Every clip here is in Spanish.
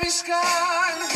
baby's gone.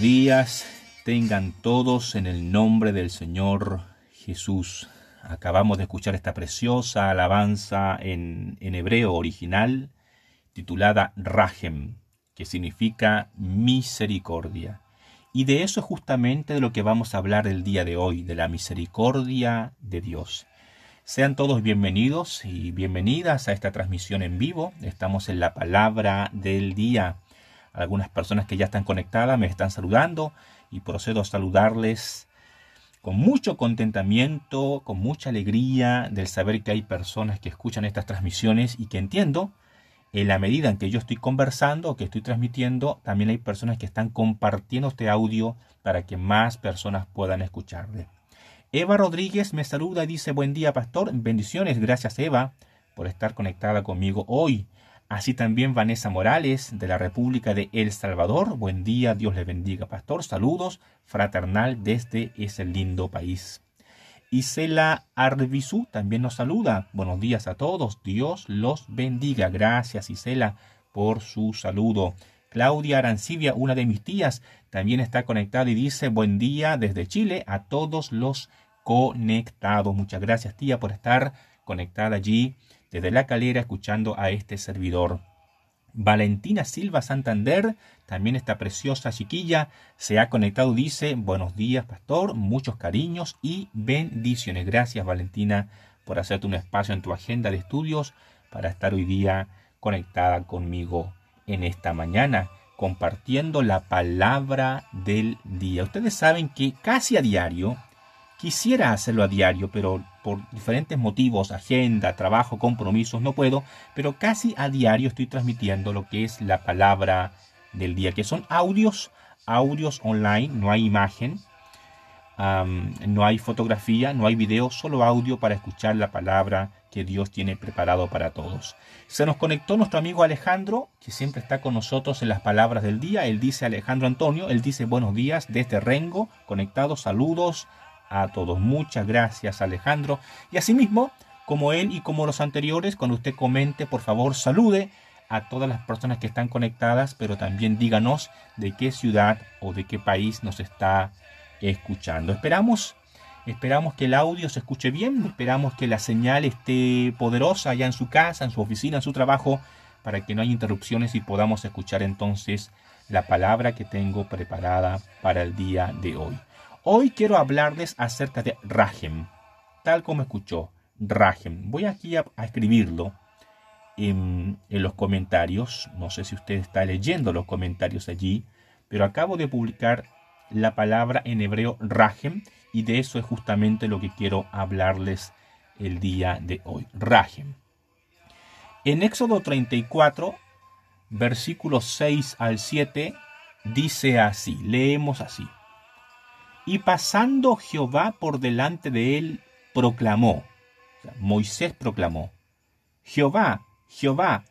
Días, tengan todos en el nombre del Señor Jesús. Acabamos de escuchar esta preciosa alabanza en, hebreo original titulada Rahem, que significa misericordia. Y de eso es justamente de lo que vamos a hablar el día de hoy, de la misericordia de Dios. Sean todos bienvenidos y bienvenidas a esta transmisión en vivo. Estamos en la palabra del día. Algunas personas que ya están conectadas me están saludando y procedo a saludarles con mucho contentamiento, con mucha alegría del saber que hay personas que escuchan estas transmisiones y que entiendo, en la medida en que yo estoy conversando o que estoy transmitiendo, también hay personas que están compartiendo este audio para que más personas puedan escucharle. Eva Rodríguez me saluda y dice buen día pastor, bendiciones, gracias Eva por estar conectada conmigo hoy. Así también Vanessa Morales de la República de El Salvador. Buen día, Dios le bendiga, pastor. Saludos fraternal desde ese lindo país. Isela Arbizu también nos saluda. Buenos días a todos. Dios los bendiga. Gracias, Isela, por su saludo. Claudia Arancibia, una de mis tías, también está conectada y dice buen día desde Chile a todos los conectados. Muchas gracias, tía, por estar conectada allí desde la calera escuchando a este servidor. Valentina Silva Santander, también esta preciosa chiquilla, se ha conectado, dice, buenos días, pastor, muchos cariños y bendiciones. Gracias, Valentina, por hacerte un espacio en tu agenda de estudios para estar hoy día conectada conmigo en esta mañana, compartiendo la palabra del día. Ustedes saben que casi a diario, quisiera hacerlo a diario, pero por diferentes motivos, agenda, trabajo, compromisos, no puedo, pero casi a diario estoy transmitiendo lo que es la palabra del día, que son audios, audios online, no hay imagen, no hay fotografía, no hay video, solo audio para escuchar la palabra que Dios tiene preparado para todos. Se nos conectó nuestro amigo Alejandro, que siempre está con nosotros en las palabras del día. Él dice Alejandro Antonio, él dice buenos días desde Rengo, conectados, saludos a todos. Muchas gracias Alejandro. Y asimismo, como él y como los anteriores, cuando usted comente, por favor, salude a todas las personas que están conectadas, pero también díganos de qué ciudad o de qué país nos está escuchando. Esperamos, esperamos que el audio se escuche bien, esperamos que la señal esté poderosa allá en su casa, en su oficina, en su trabajo, para que no haya interrupciones y podamos escuchar entonces la palabra que tengo preparada para el día de hoy. Hoy quiero hablarles acerca de Rahem, tal como escuchó, Rahem. Voy aquí a, escribirlo en, en, los comentarios. No sé si usted está leyendo los comentarios allí, pero acabo de publicar la palabra en hebreo Rahem y de eso es justamente lo que quiero hablarles el día de hoy. Rahem. En Éxodo 34, versículos 6 al 7, dice así, leemos así. Y pasando Jehová por delante de él, proclamó, Moisés proclamó, Jehová, Jehová,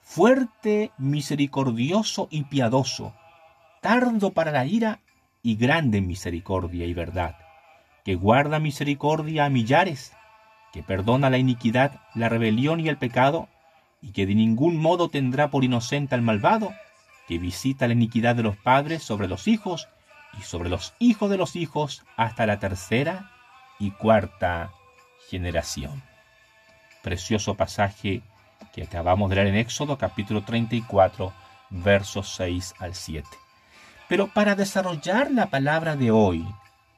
fuerte, misericordioso y piadoso, tardo para la ira y grande en misericordia y verdad, que guarda misericordia a millares, que perdona la iniquidad, la rebelión y el pecado, y que de ningún modo tendrá por inocente al malvado, que visita la iniquidad de los padres sobre los hijos, y sobre los hijos de los hijos hasta la tercera y cuarta generación. Precioso pasaje que acabamos de leer en Éxodo capítulo 34 versos 6 al 7. Pero para desarrollar la palabra de hoy,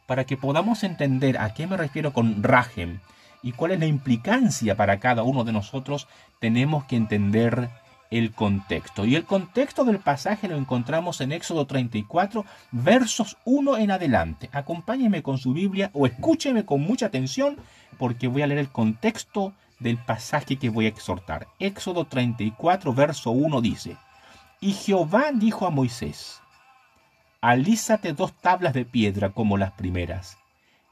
para que podamos entender a qué me refiero con Rahem y cuál es la implicancia para cada uno de nosotros, tenemos que entender el contexto. Y el contexto del pasaje lo encontramos en Éxodo 34, versos 1 en adelante. Acompáñeme con su Biblia o escúcheme con mucha atención porque voy a leer el contexto del pasaje que voy a exhortar. Éxodo 34, verso 1 dice, Y Jehová dijo a Moisés, Alízate dos tablas de piedra como las primeras,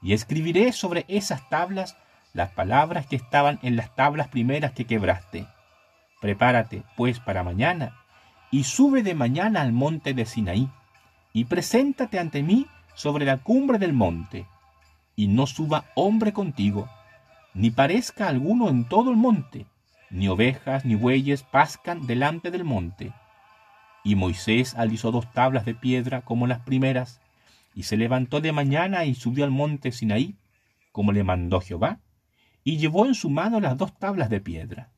y escribiré sobre esas tablas las palabras que estaban en las tablas primeras que quebraste Prepárate, pues, para mañana, y sube de mañana al monte de Sinaí, y preséntate ante mí sobre la cumbre del monte, y no suba hombre contigo, ni parezca alguno en todo el monte, ni ovejas ni bueyes pascan delante del monte. Y Moisés alisó dos tablas de piedra como las primeras, y se levantó de mañana y subió al monte Sinaí, como le mandó Jehová, y llevó en su mano las dos tablas de piedra.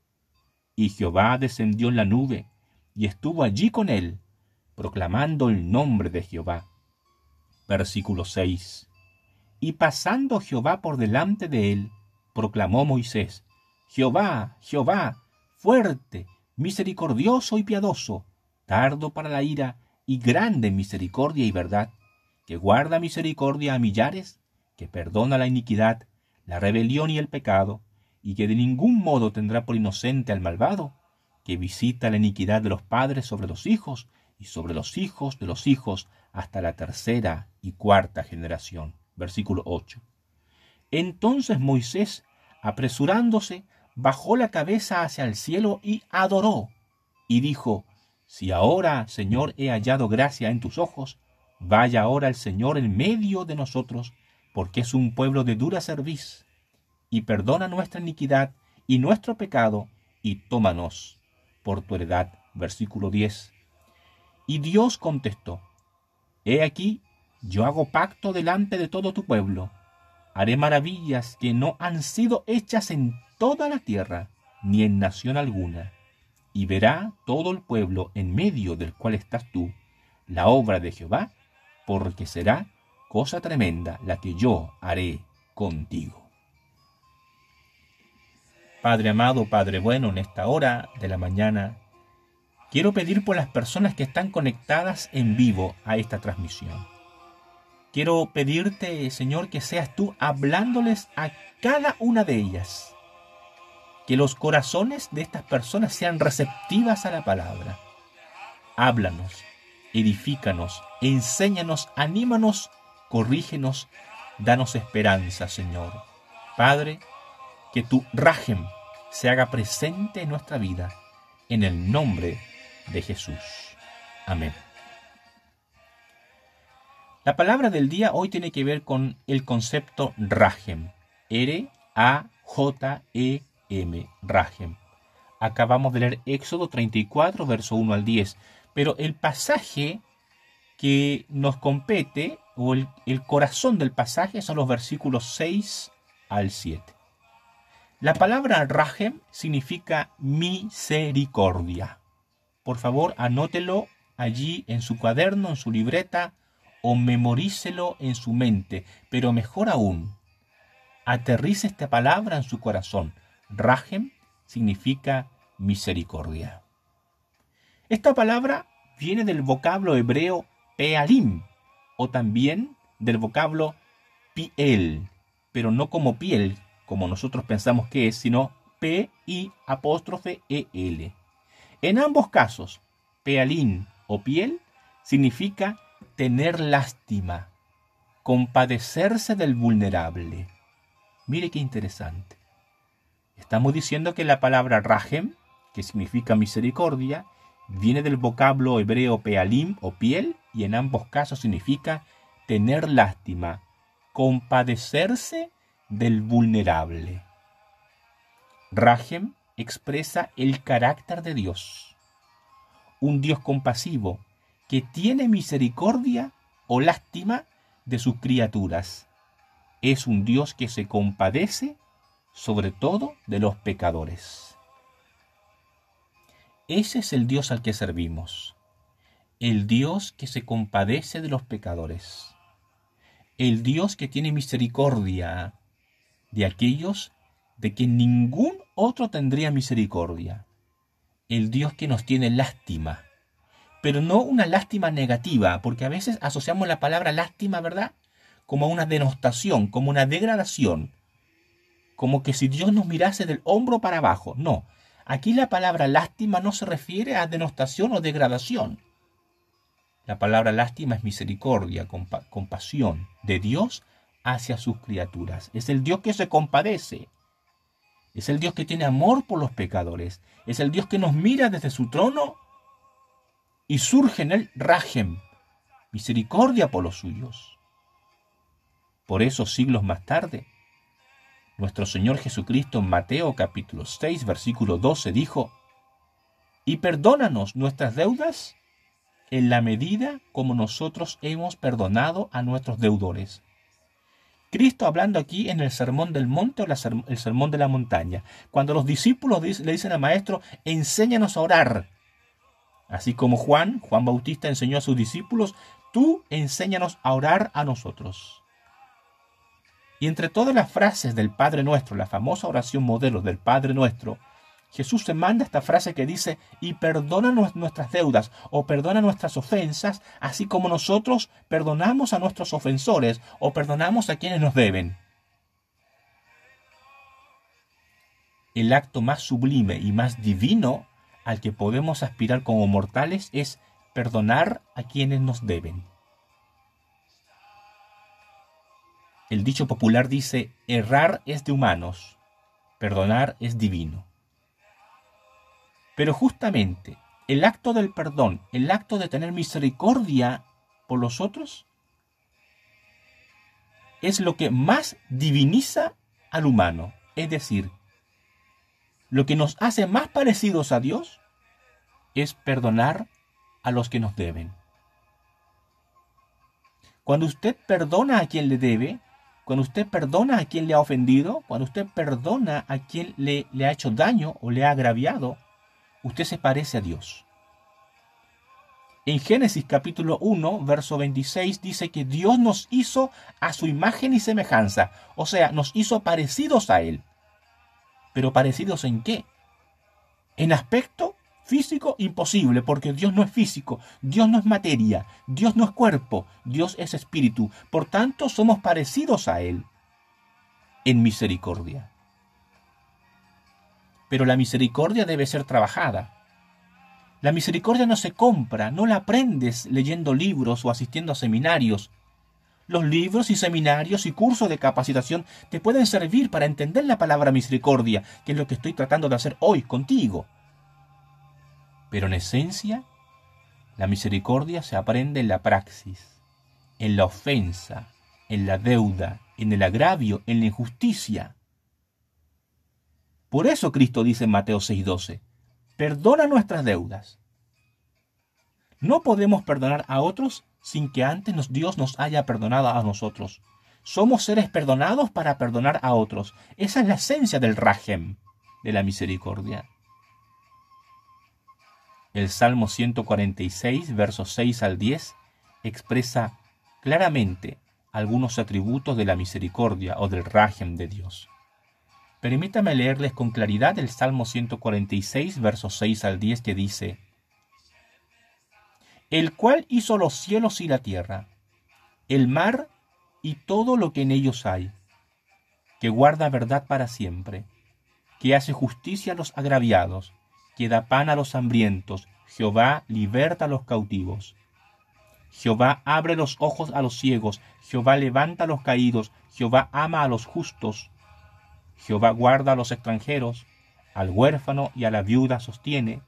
Y Jehová descendió en la nube, y estuvo allí con él, proclamando el nombre de Jehová. Versículo 6. Y pasando Jehová por delante de él, proclamó Moisés, Jehová, Jehová, fuerte, misericordioso y piadoso, tardo para la ira y grande misericordia y verdad, que guarda misericordia a millares, que perdona la iniquidad, la rebelión y el pecado, y que de ningún modo tendrá por inocente al malvado, que visita la iniquidad de los padres sobre los hijos y sobre los hijos de los hijos hasta la tercera y cuarta generación. Versículo 8. Entonces Moisés, apresurándose, bajó la cabeza hacia el cielo y adoró, y dijo, Si ahora, Señor, he hallado gracia en tus ojos, vaya ahora el Señor en medio de nosotros, porque es un pueblo de dura cerviz y perdona nuestra iniquidad y nuestro pecado, y tómanos por tu heredad. Versículo 10. Y Dios contestó, He aquí, yo hago pacto delante de todo tu pueblo. Haré maravillas que no han sido hechas en toda la tierra, ni en nación alguna. Y verá todo el pueblo en medio del cual estás tú, la obra de Jehová, porque será cosa tremenda la que yo haré contigo. Padre amado, Padre bueno, en esta hora de la mañana, quiero pedir por las personas que están conectadas en vivo a esta transmisión. Quiero pedirte, Señor, que seas tú hablándoles a cada una de ellas. Que los corazones de estas personas sean receptivas a la palabra. Háblanos, edifícanos, enséñanos, anímanos, corrígenos, danos esperanza, Señor. Padre, que tu rajem se haga presente en nuestra vida, en el nombre de Jesús. Amén. La palabra del día hoy tiene que ver con el concepto Rahem. R-A-J-E-M. Rahem. Acabamos de leer Éxodo 34, verso 1 al 10. Pero el pasaje que nos compete, o el, el corazón del pasaje, son los versículos 6 al 7. La palabra Rahem significa misericordia. Por favor, anótelo allí en su cuaderno, en su libreta, o memorícelo en su mente. Pero mejor aún, aterrice esta palabra en su corazón. Rahem significa misericordia. Esta palabra viene del vocablo hebreo pealim, o también del vocablo piel, pero no como piel, como nosotros pensamos que es, sino P-I apóstrofe E-L. En ambos casos, pealín o piel significa tener lástima, compadecerse del vulnerable. Mire qué interesante. Estamos diciendo que la palabra rajem, que significa misericordia, viene del vocablo hebreo pealim o piel y en ambos casos significa tener lástima, compadecerse del vulnerable. Rahem expresa el carácter de Dios, un Dios compasivo que tiene misericordia o lástima de sus criaturas. Es un Dios que se compadece sobre todo de los pecadores. Ese es el Dios al que servimos, el Dios que se compadece de los pecadores. el Dios que tiene misericordia de aquellos de que ningún otro tendría misericordia. El Dios que nos tiene lástima. Pero no una lástima negativa, porque a veces asociamos la palabra lástima, ¿verdad? Como una denostación, como una degradación. Como que si Dios nos mirase del hombro para abajo. No, aquí la palabra lástima no se refiere a denostación o degradación. La palabra lástima es misericordia, compasión de Dios hacia sus criaturas. Es el Dios que se compadece. Es el Dios que tiene amor por los pecadores. Es el Dios que nos mira desde su trono y surge en él rajem, misericordia por los suyos. Por eso, siglos más tarde, nuestro Señor Jesucristo en Mateo capítulo 6, versículo 12 dijo, y perdónanos nuestras deudas en la medida como nosotros hemos perdonado a nuestros deudores. Cristo hablando aquí en el sermón del monte o el sermón de la montaña, cuando los discípulos le dicen al maestro, enséñanos a orar. Así como Juan, Juan Bautista enseñó a sus discípulos, tú enséñanos a orar a nosotros. Y entre todas las frases del Padre Nuestro, la famosa oración modelo del Padre Nuestro, Jesús se manda esta frase que dice, y perdona nuestras deudas o perdona nuestras ofensas, así como nosotros perdonamos a nuestros ofensores o perdonamos a quienes nos deben. El acto más sublime y más divino al que podemos aspirar como mortales es perdonar a quienes nos deben. El dicho popular dice, errar es de humanos, perdonar es divino. Pero justamente el acto del perdón, el acto de tener misericordia por los otros, es lo que más diviniza al humano. Es decir, lo que nos hace más parecidos a Dios es perdonar a los que nos deben. Cuando usted perdona a quien le debe, cuando usted perdona a quien le ha ofendido, cuando usted perdona a quien le, le ha hecho daño o le ha agraviado, usted se parece a Dios. En Génesis capítulo 1, verso 26 dice que Dios nos hizo a su imagen y semejanza, o sea, nos hizo parecidos a Él. ¿Pero parecidos en qué? En aspecto físico imposible, porque Dios no es físico, Dios no es materia, Dios no es cuerpo, Dios es espíritu. Por tanto, somos parecidos a Él en misericordia. Pero la misericordia debe ser trabajada. La misericordia no se compra, no la aprendes leyendo libros o asistiendo a seminarios. Los libros y seminarios y cursos de capacitación te pueden servir para entender la palabra misericordia, que es lo que estoy tratando de hacer hoy contigo. Pero en esencia, la misericordia se aprende en la praxis, en la ofensa, en la deuda, en el agravio, en la injusticia. Por eso Cristo dice en Mateo 6:12, perdona nuestras deudas. No podemos perdonar a otros sin que antes Dios nos haya perdonado a nosotros. Somos seres perdonados para perdonar a otros. Esa es la esencia del rajem, de la misericordia. El Salmo 146, versos 6 al 10, expresa claramente algunos atributos de la misericordia o del rajem de Dios. Permítame leerles con claridad el Salmo 146, versos 6 al 10, que dice, El cual hizo los cielos y la tierra, el mar y todo lo que en ellos hay, que guarda verdad para siempre, que hace justicia a los agraviados, que da pan a los hambrientos, Jehová liberta a los cautivos. Jehová abre los ojos a los ciegos, Jehová levanta a los caídos, Jehová ama a los justos, Jehová guarda a los extranjeros, al huérfano y a la viuda sostiene,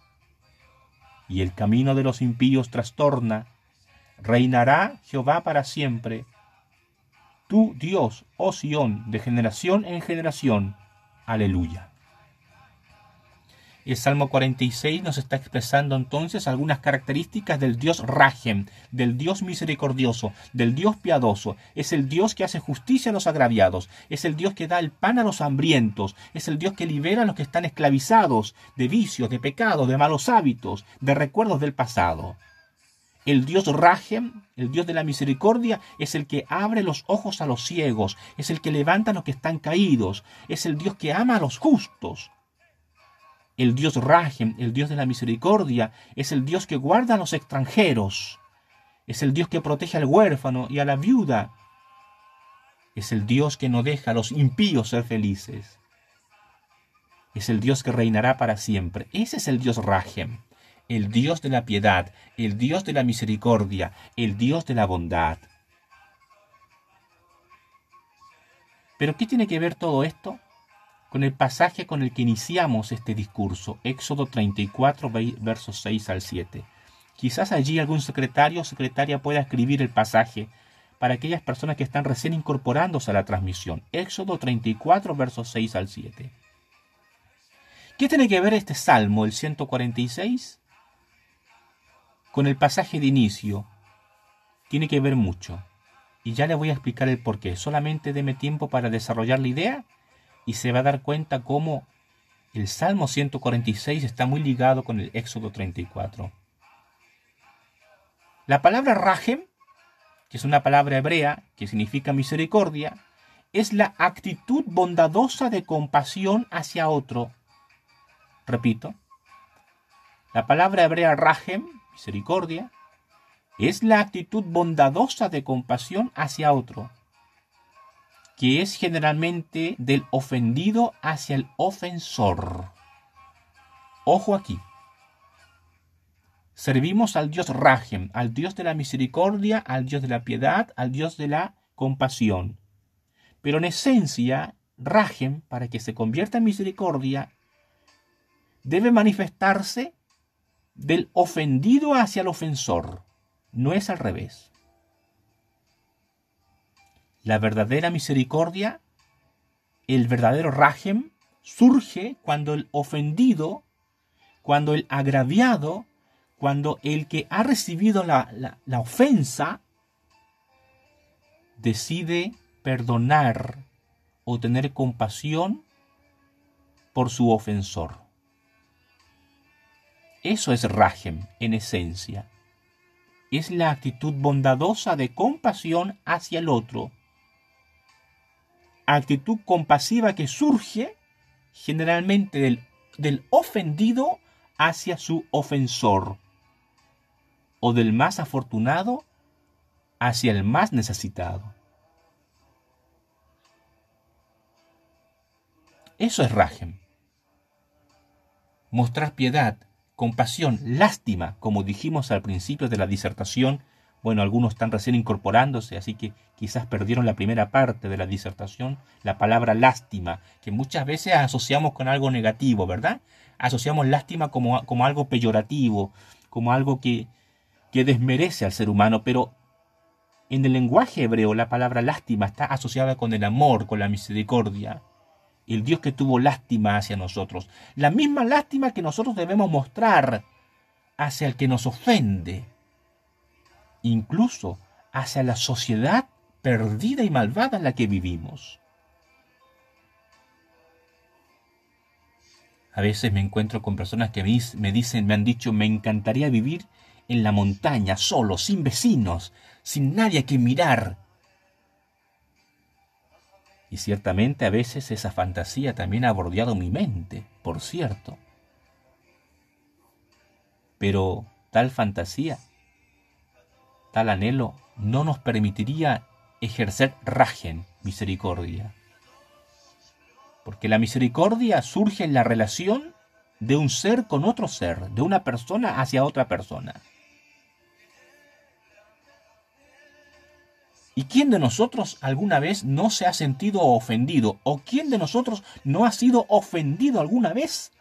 y el camino de los impíos trastorna. Reinará Jehová para siempre. Tú, Dios, oh Sión, de generación en generación. Aleluya. El Salmo 46 nos está expresando entonces algunas características del Dios Rajem, del Dios misericordioso, del Dios piadoso. Es el Dios que hace justicia a los agraviados, es el Dios que da el pan a los hambrientos, es el Dios que libera a los que están esclavizados de vicios, de pecados, de malos hábitos, de recuerdos del pasado. El Dios Rajem, el Dios de la misericordia, es el que abre los ojos a los ciegos, es el que levanta a los que están caídos, es el Dios que ama a los justos. El Dios Rajem, el Dios de la misericordia, es el Dios que guarda a los extranjeros, es el Dios que protege al huérfano y a la viuda, es el Dios que no deja a los impíos ser felices. Es el Dios que reinará para siempre. Ese es el Dios Rajem el Dios de la piedad, el Dios de la misericordia, el Dios de la bondad. Pero ¿qué tiene que ver todo esto con el pasaje con el que iniciamos este discurso, Éxodo 34, versos 6 al 7? Quizás allí algún secretario o secretaria pueda escribir el pasaje para aquellas personas que están recién incorporándose a la transmisión. Éxodo 34, versos 6 al 7. ¿Qué tiene que ver este salmo, el 146? con el pasaje de inicio tiene que ver mucho. Y ya le voy a explicar el por qué. Solamente deme tiempo para desarrollar la idea y se va a dar cuenta cómo el Salmo 146 está muy ligado con el Éxodo 34. La palabra rajem, que es una palabra hebrea que significa misericordia, es la actitud bondadosa de compasión hacia otro. Repito, la palabra hebrea rajem misericordia, es la actitud bondadosa de compasión hacia otro, que es generalmente del ofendido hacia el ofensor. Ojo aquí. Servimos al Dios Rajem, al Dios de la misericordia, al Dios de la piedad, al Dios de la compasión. Pero en esencia, Rajem, para que se convierta en misericordia, debe manifestarse del ofendido hacia el ofensor, no es al revés. La verdadera misericordia, el verdadero rajem, surge cuando el ofendido, cuando el agraviado, cuando el que ha recibido la, la ofensa decide perdonar o tener compasión por su ofensor. Eso es Rajem en esencia. Es la actitud bondadosa de compasión hacia el otro. Actitud compasiva que surge generalmente del, del ofendido hacia su ofensor o del más afortunado hacia el más necesitado. Eso es Rajem. Mostrar piedad compasión, lástima, como dijimos al principio de la disertación. Bueno, algunos están recién incorporándose, así que quizás perdieron la primera parte de la disertación, la palabra lástima, que muchas veces asociamos con algo negativo, ¿verdad? Asociamos lástima como, como algo peyorativo, como algo que, que desmerece al ser humano, pero en el lenguaje hebreo la palabra lástima está asociada con el amor, con la misericordia el Dios que tuvo lástima hacia nosotros, la misma lástima que nosotros debemos mostrar hacia el que nos ofende, incluso hacia la sociedad perdida y malvada en la que vivimos. A veces me encuentro con personas que me dicen, me han dicho, me encantaría vivir en la montaña, solo, sin vecinos, sin nadie que mirar, y ciertamente a veces esa fantasía también ha bordeado mi mente, por cierto. Pero tal fantasía, tal anhelo, no nos permitiría ejercer rajen, misericordia. Porque la misericordia surge en la relación de un ser con otro ser, de una persona hacia otra persona. ¿Y quién de nosotros alguna vez no se ha sentido ofendido? ¿O quién de nosotros no ha sido ofendido alguna vez?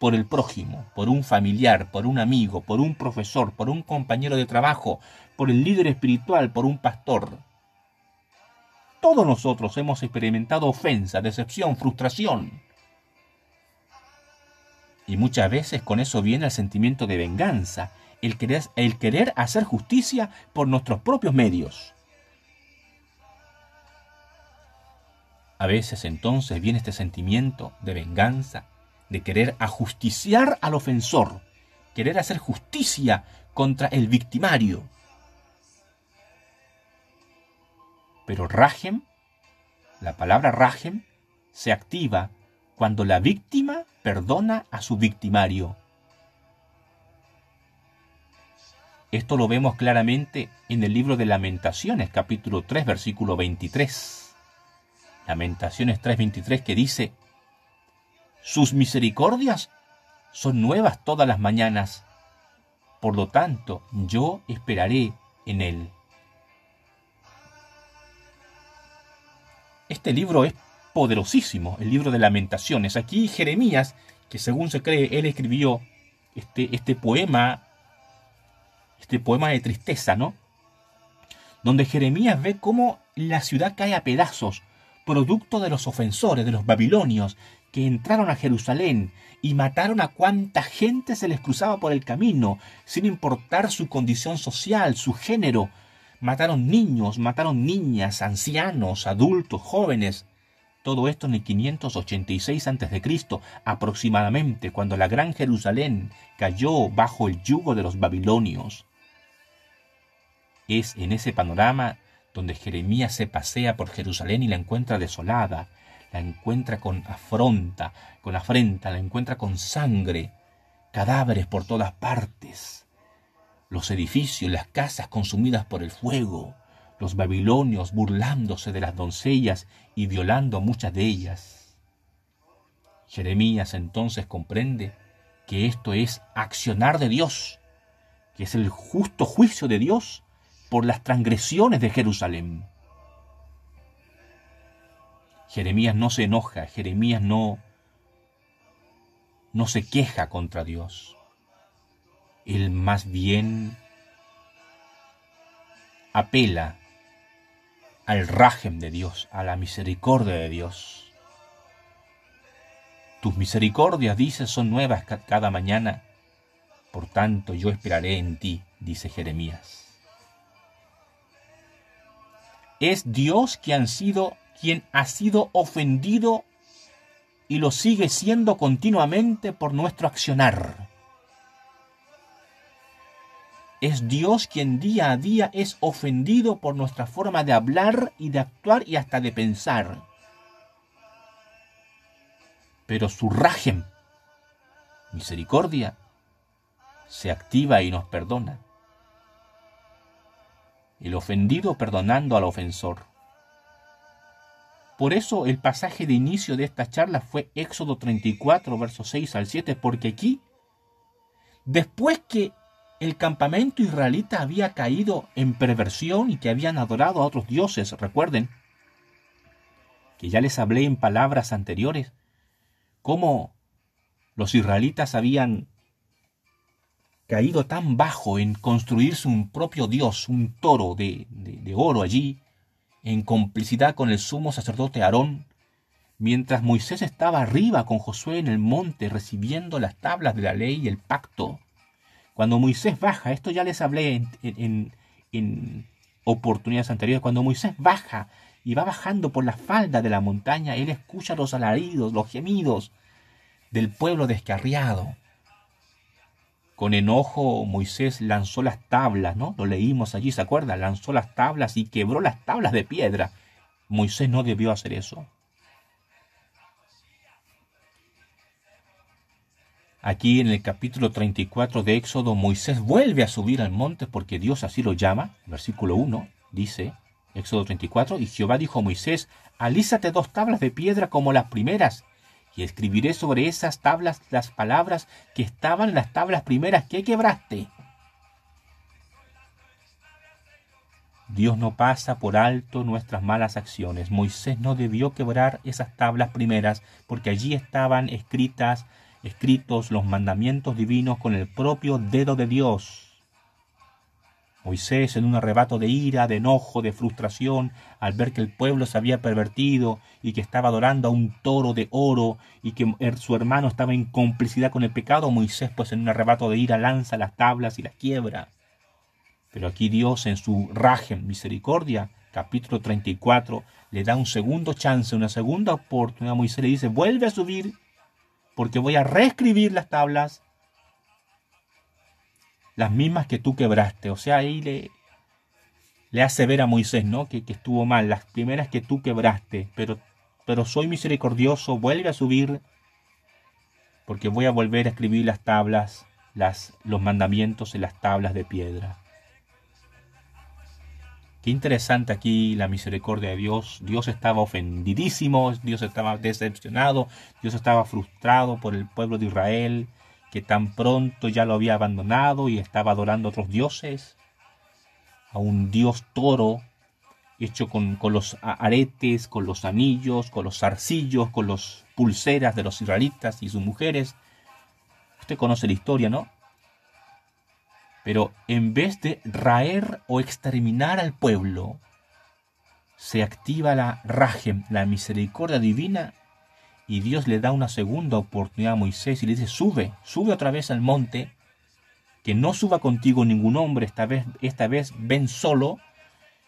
Por el prójimo, por un familiar, por un amigo, por un profesor, por un compañero de trabajo, por el líder espiritual, por un pastor. Todos nosotros hemos experimentado ofensa, decepción, frustración. Y muchas veces con eso viene el sentimiento de venganza, el querer, el querer hacer justicia por nuestros propios medios. A veces entonces viene este sentimiento de venganza, de querer ajusticiar al ofensor, querer hacer justicia contra el victimario. Pero Rajem, la palabra Rajem, se activa cuando la víctima perdona a su victimario. Esto lo vemos claramente en el libro de Lamentaciones, capítulo 3, versículo 23. Lamentaciones 3:23 que dice, Sus misericordias son nuevas todas las mañanas, por lo tanto yo esperaré en él. Este libro es poderosísimo, el libro de lamentaciones. Aquí Jeremías, que según se cree, él escribió este, este poema este poema de tristeza, ¿no? Donde Jeremías ve cómo la ciudad cae a pedazos, producto de los ofensores, de los babilonios, que entraron a Jerusalén y mataron a cuanta gente se les cruzaba por el camino, sin importar su condición social, su género. Mataron niños, mataron niñas, ancianos, adultos, jóvenes. Todo esto en el 586 a.C., aproximadamente, cuando la gran Jerusalén cayó bajo el yugo de los babilonios. Es en ese panorama donde Jeremías se pasea por Jerusalén y la encuentra desolada, la encuentra con afronta, con afrenta, la encuentra con sangre, cadáveres por todas partes, los edificios, las casas consumidas por el fuego, los babilonios burlándose de las doncellas y violando a muchas de ellas. Jeremías entonces comprende que esto es accionar de Dios, que es el justo juicio de Dios por las transgresiones de Jerusalén. Jeremías no se enoja, Jeremías no no se queja contra Dios. Él más bien apela al rajem de Dios, a la misericordia de Dios. Tus misericordias, dice, son nuevas cada mañana. Por tanto, yo esperaré en ti, dice Jeremías es Dios quien, sido, quien ha sido ofendido y lo sigue siendo continuamente por nuestro accionar. Es Dios quien día a día es ofendido por nuestra forma de hablar y de actuar y hasta de pensar. Pero su rajem, misericordia, se activa y nos perdona el ofendido perdonando al ofensor. Por eso el pasaje de inicio de esta charla fue Éxodo 34, versos 6 al 7, porque aquí, después que el campamento israelita había caído en perversión y que habían adorado a otros dioses, recuerden, que ya les hablé en palabras anteriores, cómo los israelitas habían caído tan bajo en construirse un propio dios, un toro de, oro allí, en complicidad con el sumo sacerdote Aarón, mientras Moisés estaba arriba con Josué en el monte recibiendo las tablas de la ley y el pacto. Cuando Moisés baja, esto ya les hablé en, en oportunidades anteriores, cuando Moisés baja y va bajando por la falda de la montaña, él escucha los alaridos, los gemidos del pueblo descarriado. Con enojo Moisés lanzó las tablas, ¿no? Lo leímos allí, ¿se acuerda? Lanzó las tablas y quebró las tablas de piedra. Moisés no debió hacer eso. Aquí en el capítulo 34 de Éxodo, Moisés vuelve a subir al monte porque Dios así lo llama. Versículo 1 dice, Éxodo 34, y Jehová dijo a Moisés, alízate dos tablas de piedra como las primeras y escribiré sobre esas tablas las palabras que estaban en las tablas primeras que quebraste. Dios no pasa por alto nuestras malas acciones. Moisés no debió quebrar esas tablas primeras porque allí estaban escritas, escritos los mandamientos divinos con el propio dedo de Dios. Moisés, en un arrebato de ira, de enojo, de frustración, al ver que el pueblo se había pervertido y que estaba adorando a un toro de oro y que er, su hermano estaba en complicidad con el pecado, Moisés, pues en un arrebato de ira, lanza las tablas y las quiebra. Pero aquí Dios, en su rajem, misericordia, capítulo 34, le da un segundo chance, una segunda oportunidad. Moisés le dice, vuelve a subir, porque voy a reescribir las tablas las mismas que tú quebraste. O sea, ahí le, le hace ver a Moisés, ¿no? Que, que estuvo mal, las primeras que tú quebraste, pero, pero soy misericordioso, vuelve a subir, porque voy a volver a escribir las tablas, las, los mandamientos en las tablas de piedra. Qué interesante aquí la misericordia de Dios. Dios estaba ofendidísimo, Dios estaba decepcionado, Dios estaba frustrado por el pueblo de Israel, que tan pronto ya lo había abandonado y estaba adorando a otros dioses, a un dios toro hecho con, con los aretes, con los anillos, con los zarcillos, con los pulseras de los israelitas y sus mujeres. Usted conoce la historia, ¿no? Pero en vez de raer o exterminar al pueblo, se activa la rajem, la misericordia divina, y Dios le da una segunda oportunidad a Moisés y le dice, sube, sube otra vez al monte, que no suba contigo ningún hombre, esta vez, esta vez ven solo,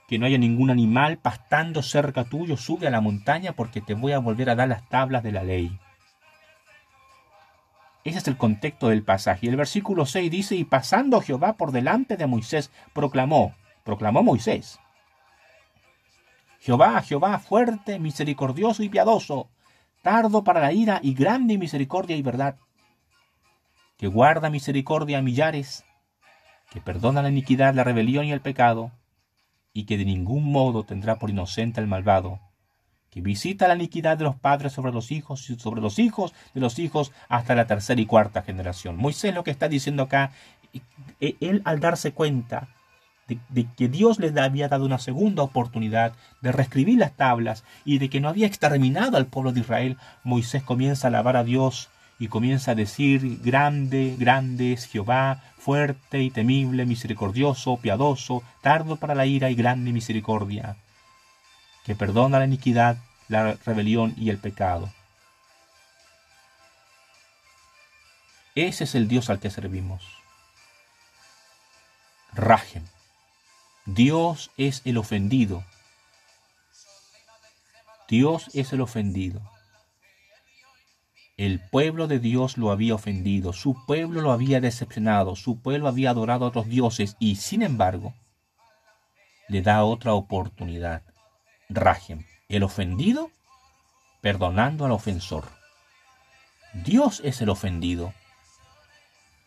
que no haya ningún animal pastando cerca tuyo, sube a la montaña porque te voy a volver a dar las tablas de la ley. Ese es el contexto del pasaje. El versículo 6 dice, y pasando Jehová por delante de Moisés, proclamó, proclamó Moisés. Jehová, Jehová, fuerte, misericordioso y piadoso, tardo para la ira y grande misericordia y verdad, que guarda misericordia a millares, que perdona la iniquidad, la rebelión y el pecado, y que de ningún modo tendrá por inocente al malvado, que visita la iniquidad de los padres sobre los hijos y sobre los hijos de los hijos hasta la tercera y cuarta generación. Moisés lo que está diciendo acá, e, él al darse cuenta de, que Dios le había dado una segunda oportunidad de reescribir las tablas y de que no había exterminado al pueblo de Israel, Moisés comienza a alabar a Dios y comienza a decir, grande, grande es Jehová, fuerte y temible, misericordioso, piadoso, tardo para la ira y grande misericordia que perdona la iniquidad, la rebelión y el pecado. Ese es el Dios al que servimos. Rajem. Dios es el ofendido. Dios es el ofendido. El pueblo de Dios lo había ofendido, su pueblo lo había decepcionado, su pueblo había adorado a otros dioses y sin embargo le da otra oportunidad. Rajem, el ofendido, perdonando al ofensor. Dios es el ofendido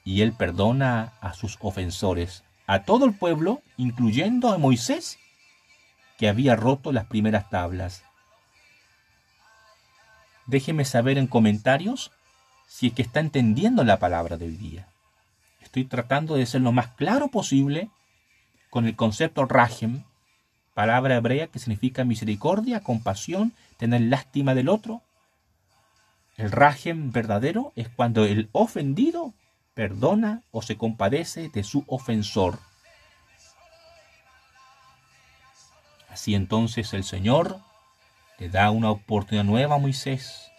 y él perdona a sus ofensores, a todo el pueblo, incluyendo a Moisés, que había roto las primeras tablas. Déjeme saber en comentarios si es que está entendiendo la palabra de hoy día. Estoy tratando de ser lo más claro posible con el concepto Rajem, palabra hebrea que significa misericordia, compasión, tener lástima del otro. El rajem verdadero es cuando el ofendido perdona o se compadece de su ofensor. Así entonces el Señor le da una oportunidad nueva a Moisés.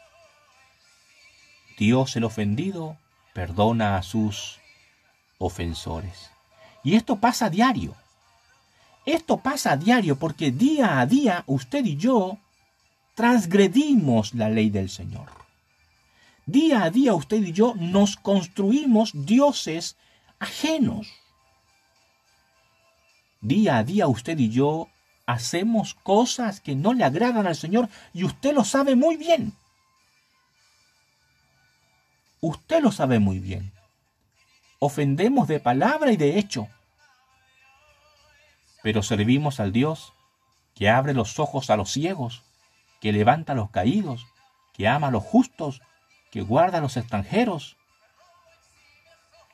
Dios el ofendido perdona a sus ofensores. Y esto pasa a diario. Esto pasa a diario porque día a día usted y yo transgredimos la ley del Señor. Día a día usted y yo nos construimos dioses ajenos. Día a día usted y yo hacemos cosas que no le agradan al Señor y usted lo sabe muy bien. Usted lo sabe muy bien. Ofendemos de palabra y de hecho pero servimos al Dios que abre los ojos a los ciegos, que levanta a los caídos, que ama a los justos, que guarda a los extranjeros,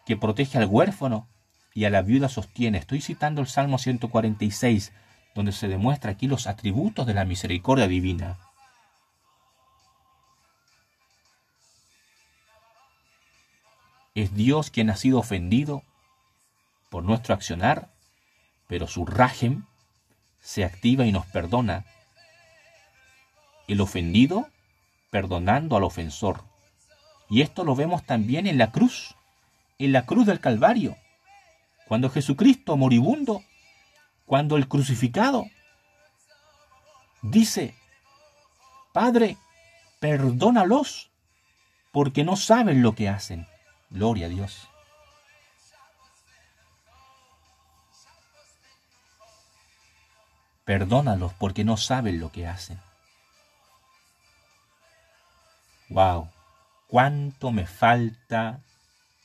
que protege al huérfano y a la viuda sostiene. Estoy citando el Salmo 146, donde se demuestra aquí los atributos de la misericordia divina. Es Dios quien ha sido ofendido por nuestro accionar pero su rajem se activa y nos perdona. El ofendido perdonando al ofensor. Y esto lo vemos también en la cruz, en la cruz del Calvario. Cuando Jesucristo moribundo, cuando el crucificado, dice, Padre, perdónalos, porque no saben lo que hacen. Gloria a Dios. Perdónalos porque no saben lo que hacen. Wow cuánto me falta,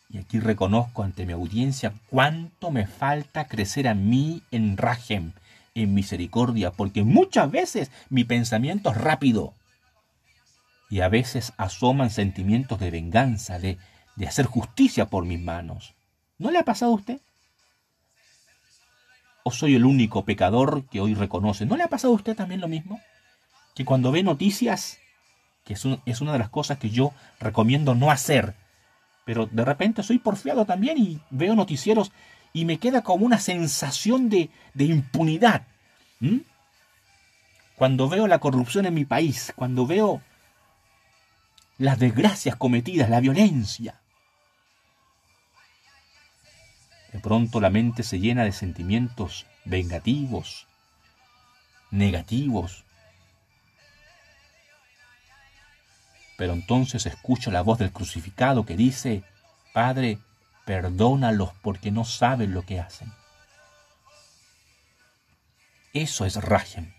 y aquí reconozco ante mi audiencia, cuánto me falta crecer a mí en Rajem, en misericordia, porque muchas veces mi pensamiento es rápido y a veces asoman sentimientos de venganza, de, de hacer justicia por mis manos. ¿No le ha pasado a usted? ¿O soy el único pecador que hoy reconoce? ¿No le ha pasado a usted también lo mismo? Que cuando ve noticias, que es, es una de las cosas que yo recomiendo no hacer, pero de repente soy porfiado también y veo noticieros y me queda como una sensación de, de impunidad. Cuando veo la corrupción en mi país, cuando veo las desgracias cometidas, la violencia, de pronto la mente se llena de sentimientos vengativos, negativos. Pero entonces escucho la voz del crucificado que dice, Padre, perdónalos porque no saben lo que hacen. Eso es Rajem.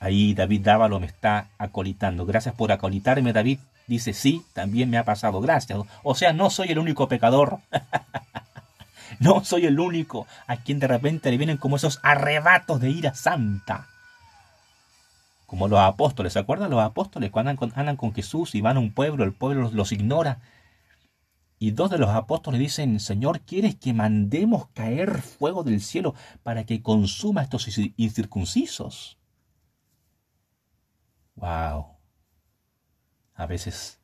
Ahí David Dávalo me está acolitando. Gracias por acolitarme, David. Dice, sí, también me ha pasado. Gracias. O sea, no soy el único pecador. no soy el único a quien de repente le vienen como esos arrebatos de ira santa. Como los apóstoles, ¿se acuerdan los apóstoles cuando andan con, Jesús y van a un pueblo, el pueblo los ignora? Y dos de los apóstoles dicen, Señor, ¿quieres que mandemos caer fuego del cielo para que consuma estos incircuncisos? Wow. A veces,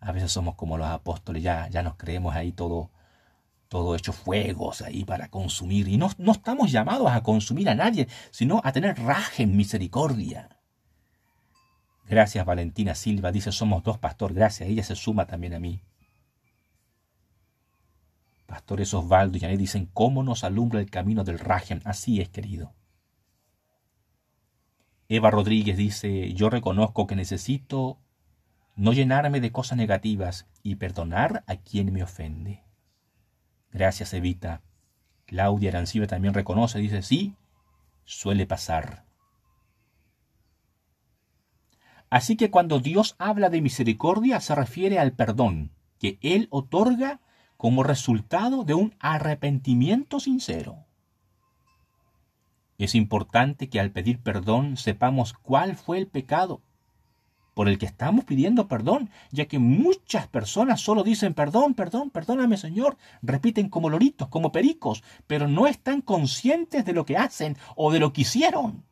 a veces somos como los apóstoles, ya, ya nos creemos ahí todo, todo hecho fuegos ahí para consumir. Y no, no estamos llamados a consumir a nadie, sino a tener raje en misericordia. Gracias Valentina Silva, dice somos dos pastor, gracias, ella se suma también a mí. Pastores Osvaldo y Janet dicen, ¿cómo nos alumbra el camino del Rajem? Así es, querido. Eva Rodríguez dice, yo reconozco que necesito no llenarme de cosas negativas y perdonar a quien me ofende. Gracias, Evita. Claudia Arancibe también reconoce, dice, sí, suele pasar. Así que cuando Dios habla de misericordia se refiere al perdón que Él otorga como resultado de un arrepentimiento sincero. Es importante que al pedir perdón sepamos cuál fue el pecado por el que estamos pidiendo perdón, ya que muchas personas solo dicen perdón, perdón, perdóname Señor, repiten como loritos, como pericos, pero no están conscientes de lo que hacen o de lo que hicieron.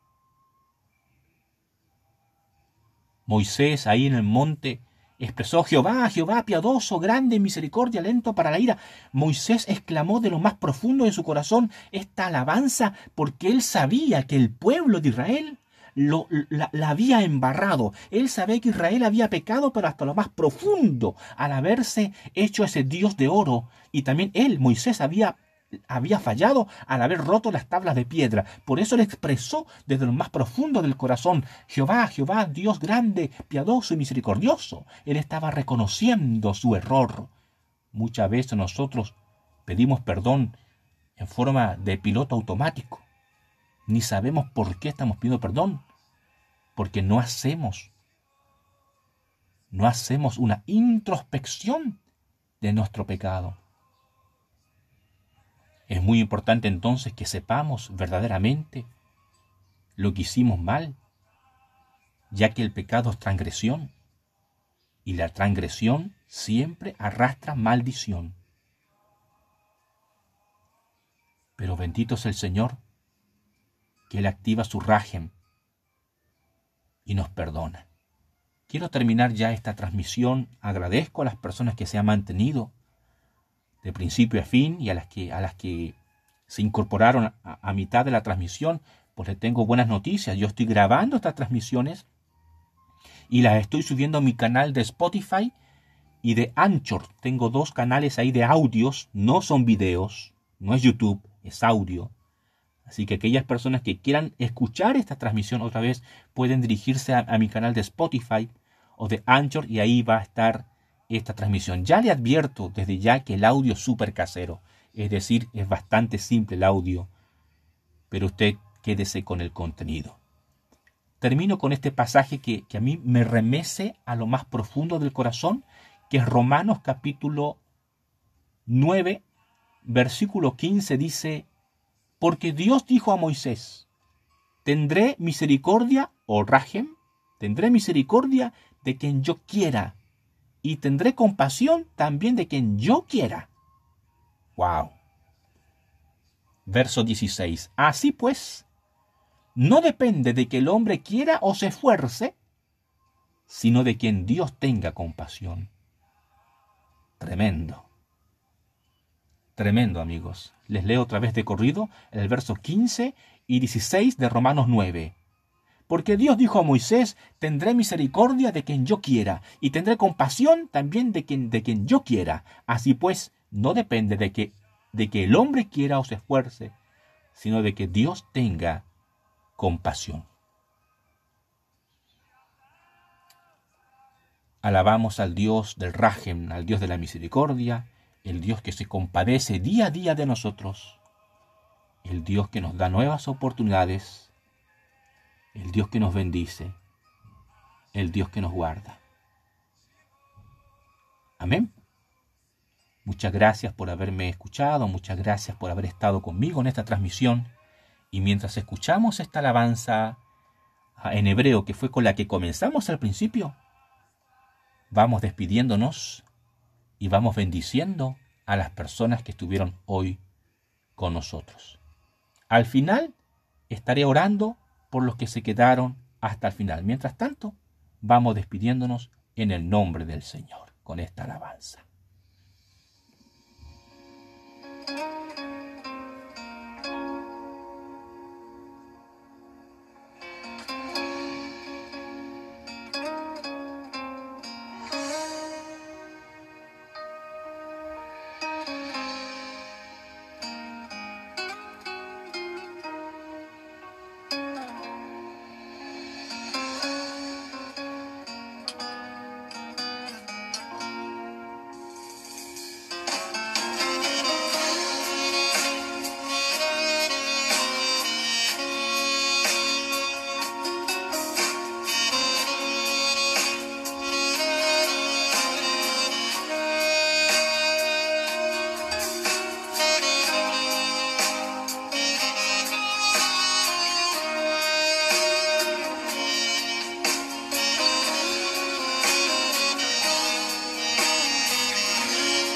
Moisés ahí en el monte expresó Jehová, Jehová, piadoso, grande, misericordia, lento para la ira. Moisés exclamó de lo más profundo de su corazón esta alabanza porque él sabía que el pueblo de Israel lo, la, había embarrado. Él sabía que Israel había pecado, pero hasta lo más profundo, al haberse hecho ese Dios de oro. Y también él, Moisés, había había fallado al haber roto las tablas de piedra. Por eso le expresó desde lo más profundo del corazón, Jehová, Jehová, Dios grande, piadoso y misericordioso. Él estaba reconociendo su error. Muchas veces nosotros pedimos perdón en forma de piloto automático. Ni sabemos por qué estamos pidiendo perdón. Porque no hacemos, no hacemos una introspección de nuestro pecado. Es muy importante entonces que sepamos verdaderamente lo que hicimos mal, ya que el pecado es transgresión y la transgresión siempre arrastra maldición. Pero bendito es el Señor, que Él activa su rajem y nos perdona. Quiero terminar ya esta transmisión. Agradezco a las personas que se han mantenido de principio a fin y a las que, a las que se incorporaron a, mitad de la transmisión, pues les tengo buenas noticias. Yo estoy grabando estas transmisiones y las estoy subiendo a mi canal de Spotify y de Anchor. Tengo dos canales ahí de audios, no son videos, no es YouTube, es audio. Así que aquellas personas que quieran escuchar esta transmisión otra vez pueden dirigirse a, a mi canal de Spotify o de Anchor y ahí va a estar esta transmisión. Ya le advierto desde ya que el audio es súper casero, es decir, es bastante simple el audio, pero usted quédese con el contenido. Termino con este pasaje que, que a mí me remece a lo más profundo del corazón, que es Romanos capítulo 9, versículo 15 dice, porque Dios dijo a Moisés, tendré misericordia, o rajem, tendré misericordia de quien yo quiera, y tendré compasión también de quien yo quiera. Wow. Verso 16. Así pues, no depende de que el hombre quiera o se esfuerce, sino de quien Dios tenga compasión. Tremendo. Tremendo, amigos. Les leo otra vez de corrido el verso 15 y 16 de Romanos 9. Porque Dios dijo a Moisés, tendré misericordia de quien yo quiera, y tendré compasión también de quien, de quien yo quiera. Así pues, no depende de que, de que el hombre quiera o se esfuerce, sino de que Dios tenga compasión. Alabamos al Dios del Rajem, al Dios de la misericordia, el Dios que se compadece día a día de nosotros, el Dios que nos da nuevas oportunidades, el Dios que nos bendice, el Dios que nos guarda. Amén. Muchas gracias por haberme escuchado, muchas gracias por haber estado conmigo en esta transmisión. Y mientras escuchamos esta alabanza en hebreo que fue con la que comenzamos al principio, vamos despidiéndonos y vamos bendiciendo a las personas que estuvieron hoy con nosotros. Al final estaré orando por los que se quedaron hasta el final. Mientras tanto, vamos despidiéndonos en el nombre del Señor con esta alabanza.